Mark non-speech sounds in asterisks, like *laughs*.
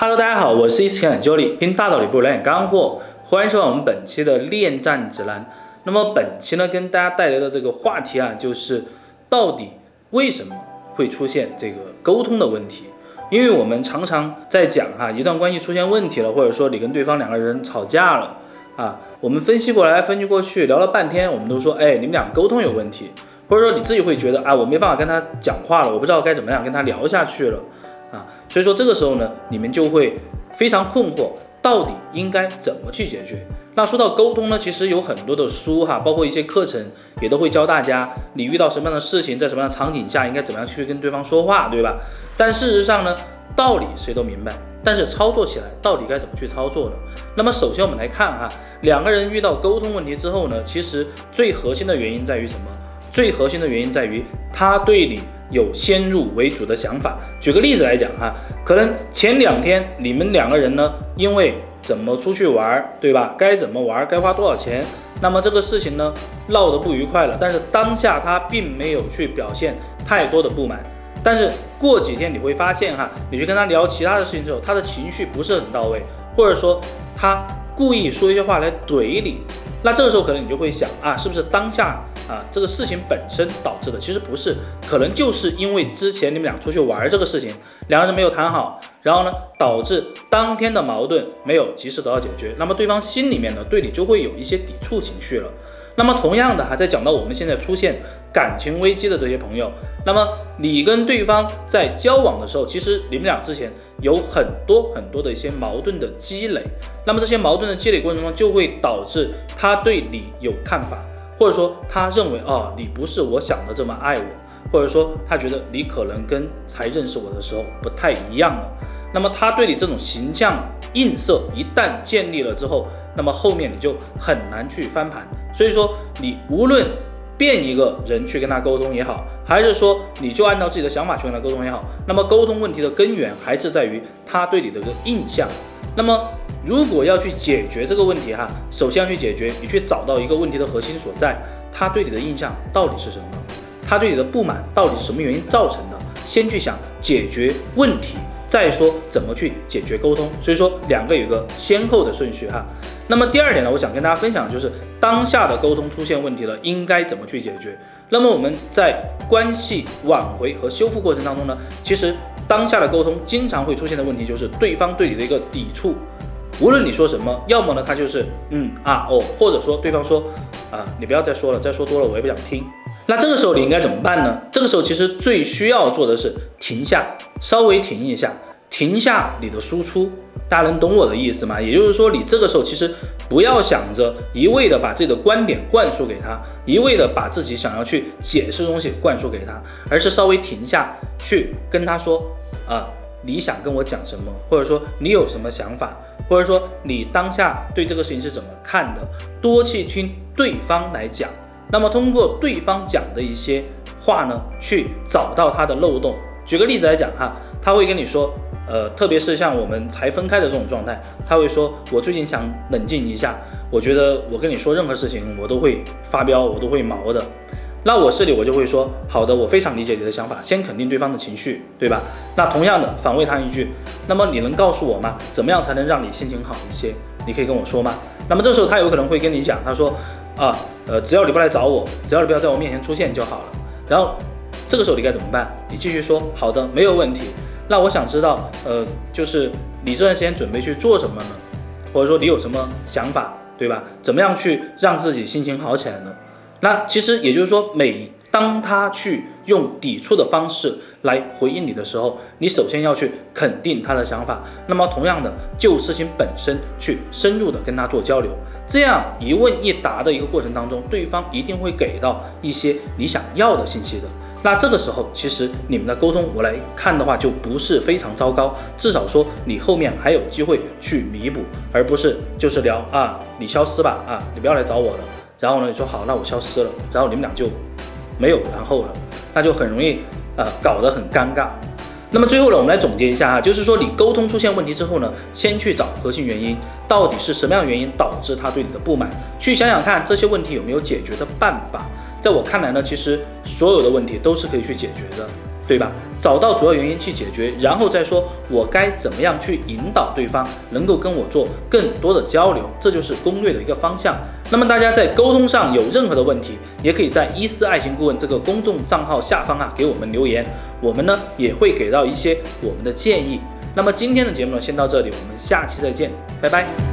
哈喽，大家好，我是一次情感教练，听大道理不如来点干货。欢迎收看我们本期的恋战指南。那么本期呢，跟大家带来的这个话题啊，就是到底为什么会出现这个沟通的问题？因为我们常常在讲哈，一段关系出现问题了，或者说你跟对方两个人吵架了啊，我们分析过来分析过去，聊了半天，我们都说，哎，你们俩沟通有问题，或者说你自己会觉得啊，我没办法跟他讲话了，我不知道该怎么样跟他聊下去了。啊，所以说这个时候呢，你们就会非常困惑，到底应该怎么去解决？那说到沟通呢，其实有很多的书哈，包括一些课程也都会教大家，你遇到什么样的事情，在什么样的场景下应该怎么样去跟对方说话，对吧？但事实上呢，道理谁都明白，但是操作起来到底该怎么去操作呢？那么首先我们来看哈，两个人遇到沟通问题之后呢，其实最核心的原因在于什么？最核心的原因在于他对你。有先入为主的想法。举个例子来讲哈，可能前两天你们两个人呢，因为怎么出去玩，对吧？该怎么玩，该花多少钱，那么这个事情呢闹得不愉快了。但是当下他并没有去表现太多的不满。但是过几天你会发现哈，你去跟他聊其他的事情之后，他的情绪不是很到位，或者说他故意说一些话来怼你。那这个时候可能你就会想啊，是不是当下？啊，这个事情本身导致的其实不是，可能就是因为之前你们俩出去玩这个事情，两个人没有谈好，然后呢，导致当天的矛盾没有及时得到解决，那么对方心里面呢，对你就会有一些抵触情绪了。那么同样的哈，在讲到我们现在出现感情危机的这些朋友，那么你跟对方在交往的时候，其实你们俩之前有很多很多的一些矛盾的积累，那么这些矛盾的积累过程中，就会导致他对你有看法。或者说他认为啊，你不是我想的这么爱我，或者说他觉得你可能跟才认识我的时候不太一样了。那么他对你这种形象映射一旦建立了之后，那么后面你就很难去翻盘。所以说你无论变一个人去跟他沟通也好，还是说你就按照自己的想法去跟他沟通也好，那么沟通问题的根源还是在于他对你的一个印象。那么。如果要去解决这个问题哈，首先要去解决，你去找到一个问题的核心所在，他对你的印象到底是什么？他对你的不满到底是什么原因造成的？先去想解决问题，再说怎么去解决沟通。所以说两个有个先后的顺序哈。那么第二点呢，我想跟大家分享的就是当下的沟通出现问题了，应该怎么去解决？那么我们在关系挽回和修复过程当中呢，其实当下的沟通经常会出现的问题就是对方对你的一个抵触。无论你说什么，要么呢他就是嗯啊哦，或者说对方说啊你不要再说了，再说多了我也不想听。那 *laughs* 这个时候你应该怎么办呢？这个时候其实最需要做的是停下，稍微停一下，停下你的输出。大家能懂我的意思吗？也就是说，你这个时候其实不要想着一味的把自己的观点灌输给他，一味的把自己想要去解释东西灌输给他，而是稍微停下去跟他说啊你想跟我讲什么，或者说你有什么想法。或者说你当下对这个事情是怎么看的？多去听对方来讲，那么通过对方讲的一些话呢，去找到他的漏洞。举个例子来讲哈，他会跟你说，呃，特别是像我们才分开的这种状态，他会说，我最近想冷静一下，我觉得我跟你说任何事情我都会发飙，我都会毛的。那我这里我就会说，好的，我非常理解你的想法，先肯定对方的情绪，对吧？那同样的反问他一句，那么你能告诉我吗？怎么样才能让你心情好一些？你可以跟我说吗？那么这时候他有可能会跟你讲，他说啊，呃，只要你不来找我，只要你不要在我面前出现就好了。然后这个时候你该怎么办？你继续说，好的，没有问题。那我想知道，呃，就是你这段时间准备去做什么呢？或者说你有什么想法，对吧？怎么样去让自己心情好起来呢？那其实也就是说，每当他去用抵触的方式来回应你的时候，你首先要去肯定他的想法。那么同样的，就事情本身去深入的跟他做交流，这样一问一答的一个过程当中，对方一定会给到一些你想要的信息的。那这个时候，其实你们的沟通我来看的话，就不是非常糟糕，至少说你后面还有机会去弥补，而不是就是聊啊，你消失吧，啊，你不要来找我了。然后呢，你说好，那我消失了，然后你们俩就没有然后了，那就很容易呃搞得很尴尬。那么最后呢，我们来总结一下哈，就是说你沟通出现问题之后呢，先去找核心原因，到底是什么样的原因导致他对你的不满，去想想看这些问题有没有解决的办法。在我看来呢，其实所有的问题都是可以去解决的。对吧？找到主要原因去解决，然后再说我该怎么样去引导对方能够跟我做更多的交流，这就是攻略的一个方向。那么大家在沟通上有任何的问题，也可以在伊思爱情顾问这个公众账号下方啊给我们留言，我们呢也会给到一些我们的建议。那么今天的节目呢先到这里，我们下期再见，拜拜。